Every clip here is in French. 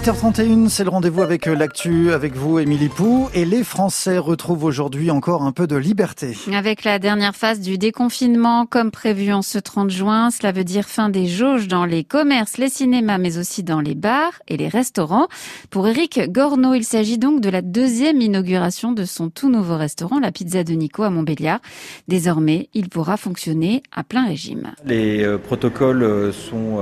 8h31, c'est le rendez-vous avec euh, l'actu, avec vous, Émilie Pou. Et les Français retrouvent aujourd'hui encore un peu de liberté. Avec la dernière phase du déconfinement, comme prévu en ce 30 juin, cela veut dire fin des jauges dans les commerces, les cinémas, mais aussi dans les bars et les restaurants. Pour Eric Gorneau, il s'agit donc de la deuxième inauguration de son tout nouveau restaurant, la Pizza de Nico à Montbéliard. Désormais, il pourra fonctionner à plein régime. Les euh, protocoles euh, sont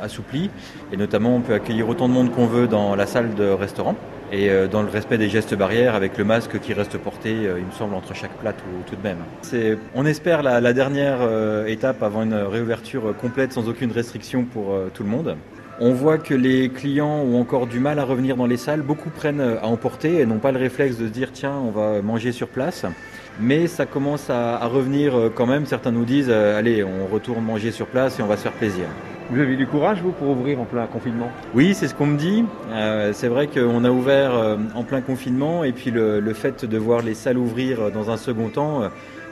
assouplis et notamment on peut accueillir autant de monde qu'on veut dans la salle de restaurant et euh, dans le respect des gestes barrières avec le masque qui reste porté, euh, il me semble, entre chaque plat tout, tout de même. On espère la, dernière euh, étape avant une réouverture complète sans aucune restriction pour tout le monde. On voit que les clients ont encore du mal à revenir dans les salles. Beaucoup prennent à emporter et n'ont pas le réflexe de se dire tiens, on va manger sur place. Mais ça commence à revenir quand même. Certains nous disent allez, on retourne manger sur place et on va se faire plaisir. Vous avez du courage, vous, pour ouvrir en plein confinement? Oui, c'est ce qu'on me dit. Euh, c'est vrai qu'on a ouvert euh, en plein confinement et puis le, fait de voir les salles ouvrir dans un second temps, euh,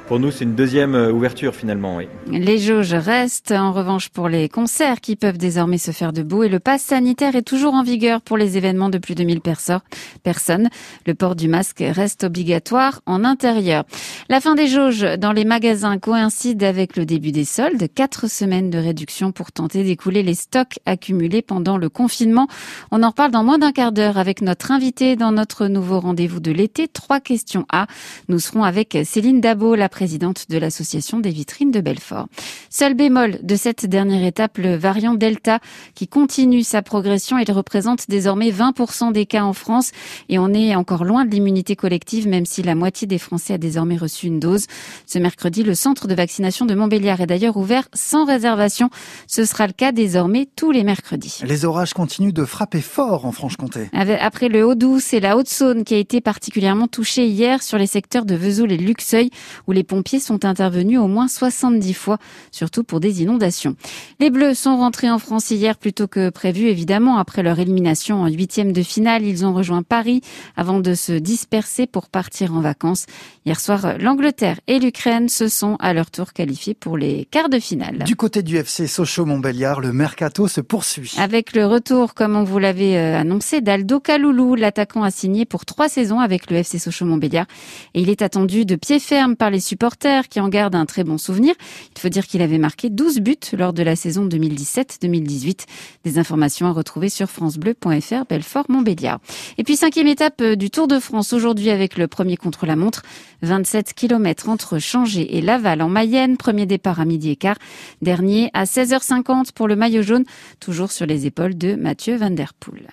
pour nous, c'est une deuxième euh, ouverture finalement. Oui. Les jauges restent en revanche pour les concerts qui peuvent désormais se faire debout et le pass sanitaire est toujours en vigueur pour les événements de plus de 1000 personnes. Le port du masque reste obligatoire en intérieur. La fin des jauges dans les magasins coïncide avec le début des soldes. Quatre semaines de réduction pour tenter d'écouler les stocks accumulés pendant le confinement. On en reparle dans moins d'un quart d'heure avec notre invité dans notre nouveau rendez-vous de l'été. Trois questions A. Nous serons avec Céline Dabo, la présidente de l'association des vitrines de Belfort. Seul bémol de cette dernière étape, le variant Delta qui continue sa progression. Il représente désormais 20% des cas en France et on est encore loin de l'immunité collective même si la moitié des Français a désormais reçu une dose. Ce mercredi, le centre de vaccination de Montbéliard est d'ailleurs ouvert sans réservation. Ce sera le cas désormais tous les mercredis. Les orages continuent de frapper fort en Franche-Comté. Après le Haut-Doubs et la Haute-Saône qui a été particulièrement touchée hier sur les secteurs de Vesoul et Luxeuil où les les pompiers sont intervenus au moins 70 fois, surtout pour des inondations. Les Bleus sont rentrés en France hier plutôt que prévu, évidemment, après leur élimination en huitième de finale. Ils ont rejoint Paris avant de se disperser pour partir en vacances. Hier soir, l'Angleterre et l'Ukraine se sont à leur tour qualifiés pour les quarts de finale. Du côté du FC Sochaux-Montbéliard, le mercato se poursuit. Avec le retour, comme on vous l'avait euh, annoncé, d'Aldo Kaloulou, l'attaquant a signé pour trois saisons avec le FC Sochaux-Montbéliard et il est attendu de pied ferme par les supporters qui en gardent un très bon souvenir. Il faut dire qu'il avait marqué 12 buts lors de la saison 2017-2018. Des informations à retrouver sur francebleu.fr Belfort-Montbéliard. Et puis cinquième étape euh, du Tour de France aujourd'hui avec le premier contre-la-montre. 27 km entre Changé et Laval en Mayenne. Premier départ à midi et quart. Dernier à 16h50 pour le maillot jaune, toujours sur les épaules de Mathieu Van Der Poel.